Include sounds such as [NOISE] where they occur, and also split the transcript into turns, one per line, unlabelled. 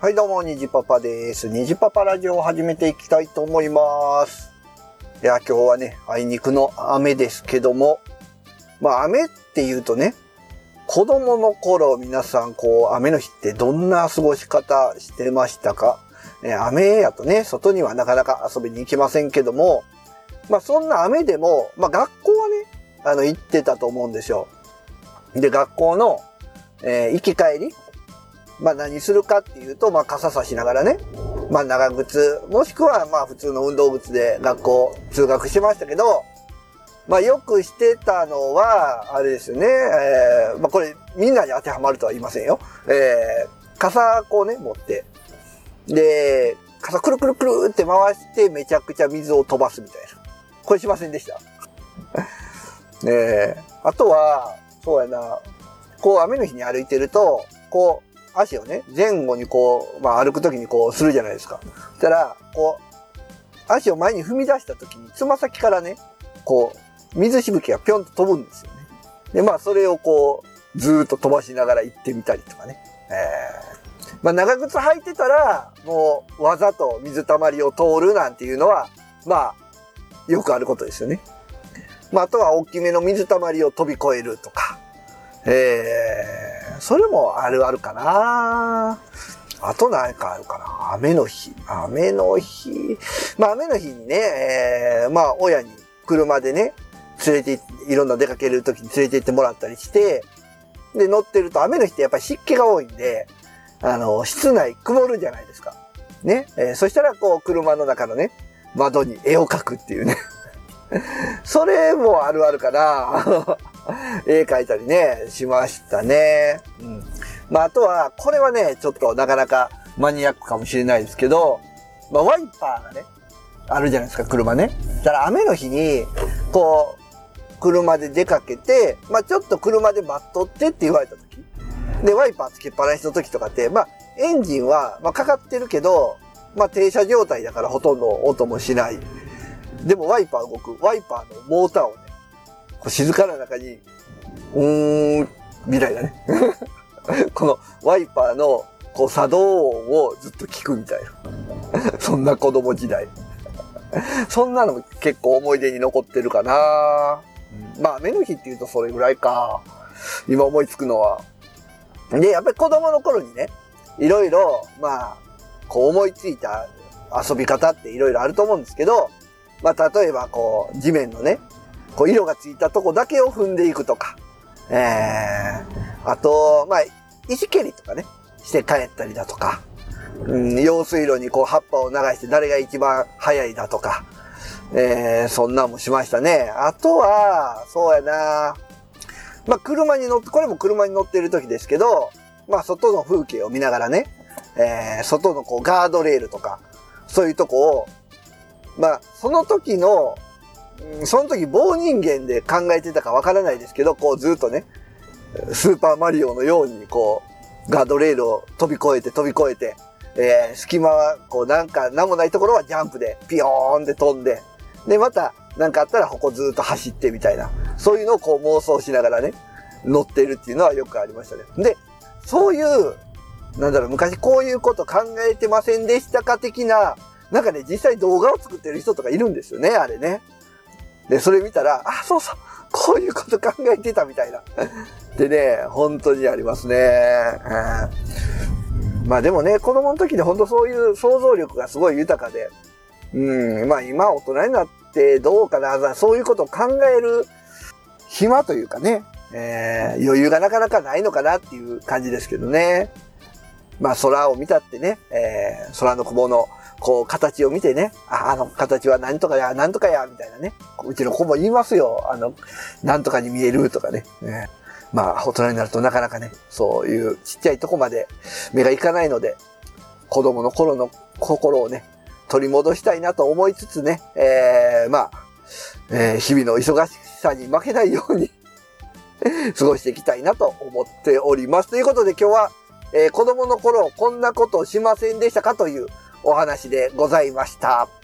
はい、どうも、にじパパです。にじパパラジオを始めていきたいと思います。いや、今日はね、あいにくの雨ですけども、まあ、雨って言うとね、子供の頃、皆さん、こう、雨の日ってどんな過ごし方してましたか？え雨やとね、外にはなかなか遊びに行けませんけども、まあ、そんな雨でも、まあ、学校はね、あの、行ってたと思うんですよ。で、学校の、えー行き帰りまあ何するかっていうと、まあ傘差しながらね、まあ長靴、もしくはまあ普通の運動靴で学校通学しましたけど、まあよくしてたのは、あれですよね、えーまあこれみんなに当てはまるとは言いませんよ。えー傘こうね、持って、で、傘くるくるくるって回してめちゃくちゃ水を飛ばすみたいな。これしませんでした。ね [LAUGHS] え、あとは、そうやな、こう雨の日に歩いてると、こう足をね、前後にこう、まあ歩くときにこうするじゃないですか。そしたら、こう、足を前に踏み出したときに、つま先からね、こう、水しぶきがぴょんと飛ぶんですよね。で、まあそれをこう、ずっと飛ばしながら行ってみたりとかね。えー、まあ長靴履いてたら、もうわざと水たまりを通るなんていうのは、まあ、よくあることですよね。まああとは大きめの水たまりを飛び越えるとか。えー、それもあるあるかなあと何かあるかな雨の日。雨の日。まあ雨の日にね、えー、まあ親に車でね、連れて、いろんな出かける時に連れて行ってもらったりして、で乗ってると雨の日ってやっぱり湿気が多いんで、あの、室内曇るじゃないですか。ね。えーそしたらこう車の中のね、窓に絵を描くっていうね。[LAUGHS] それもあるあるかな [LAUGHS] 絵描いたりね、しましたね。うん。まあ、あとは、これはね、ちょっとなかなかマニアックかもしれないですけど、まあ、ワイパーがね、あるじゃないですか、車ね。だから雨の日に、こう、車で出かけて、まあ、ちょっと車で待っとってって言われた時。で、ワイパーつけっぱなしの時とかって、まあ、エンジンは、まあ、かかってるけど、まあ、停車状態だからほとんど音もしない。でもワイパー動く。ワイパーのモーターをね、静かな中に、うーん、みたいなね。[LAUGHS] このワイパーのこう作動音をずっと聞くみたいな。[LAUGHS] そんな子供時代。[LAUGHS] そんなのも結構思い出に残ってるかな。うんまあ、雨の日って言うとそれぐらいか。今思いつくのは。で、やっぱり子供の頃にね、いろいろ、まあ、こう思いついた遊び方っていろいろあると思うんですけど、まあ、例えばこう、地面のね、こう色がついたとこだけを踏んでいくとか、ええあと、まあ、石蹴りとかね、して帰ったりだとか、うん、用水路にこう葉っぱを流して誰が一番早いだとか、ええそんなんもしましたね。あとは、そうやな。まあ、車に乗って、これも車に乗っている時ですけど、まあ、外の風景を見ながらね、えー、外のこうガードレールとか、そういうとこを、まあ、その時の、うんその時棒人間で考えてたかわからないですけど、こうずっとね、スーパーマリオのように、こう、ガードレールを飛び越えて飛び越えて、えー、隙間は、こうなんか、なんもないところはジャンプで、ピヨーンで飛んで、で、また、なんかあったらここずっと走ってみたいな、そういうのをこう妄想しながらね、乗ってるっていうのはよくありましたね。で、そういう、なんだろう、昔こういうこと考えてませんでしたか的な、なんかね、実際動画を作ってる人とかいるんですよね、あれね。で、それ見たら、あ、そうそう、こういうこと考えてたみたいな。[LAUGHS] でね、本当にありますね。まあでもね、子供の時で本当そういう想像力がすごい豊かで、うん、まあ今大人になってどうかな、そういうことを考える暇というかね、えー余裕がなかなかないのかなっていう感じですけどね。まあ空を見たってね、えー空の雲のこう形を見てね、ああの形は何とかや、何とかや、みたいなね。うちの子も言いますよ。あの、何とかに見えるとかね。ねまあ大人になるとなかなかね、そういうちっちゃいとこまで目がいかないので、子供の頃の心をね、取り戻したいなと思いつつね、えー、まあ、えー日々の忙しさに負けないように [LAUGHS] 過ごしていきたいなと思っております。ということで今日は、えー子供の頃こんなことしませんでしたかというお話でございました。